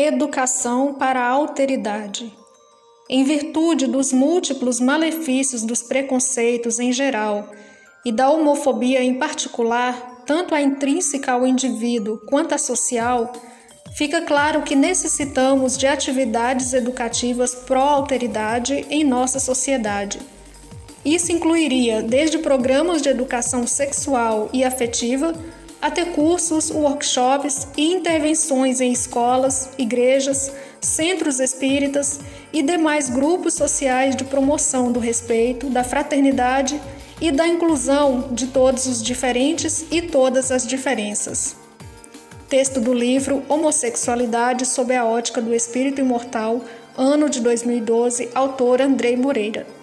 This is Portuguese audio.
Educação para a alteridade. Em virtude dos múltiplos malefícios dos preconceitos em geral e da homofobia em particular, tanto a intrínseca ao indivíduo quanto a social, fica claro que necessitamos de atividades educativas pró-alteridade em nossa sociedade. Isso incluiria desde programas de educação sexual e afetiva até cursos, workshops e intervenções em escolas, igrejas, centros espíritas e demais grupos sociais de promoção do respeito, da fraternidade e da inclusão de todos os diferentes e todas as diferenças. Texto do livro Homossexualidade sob a ótica do espírito imortal, ano de 2012, autor Andrei Moreira.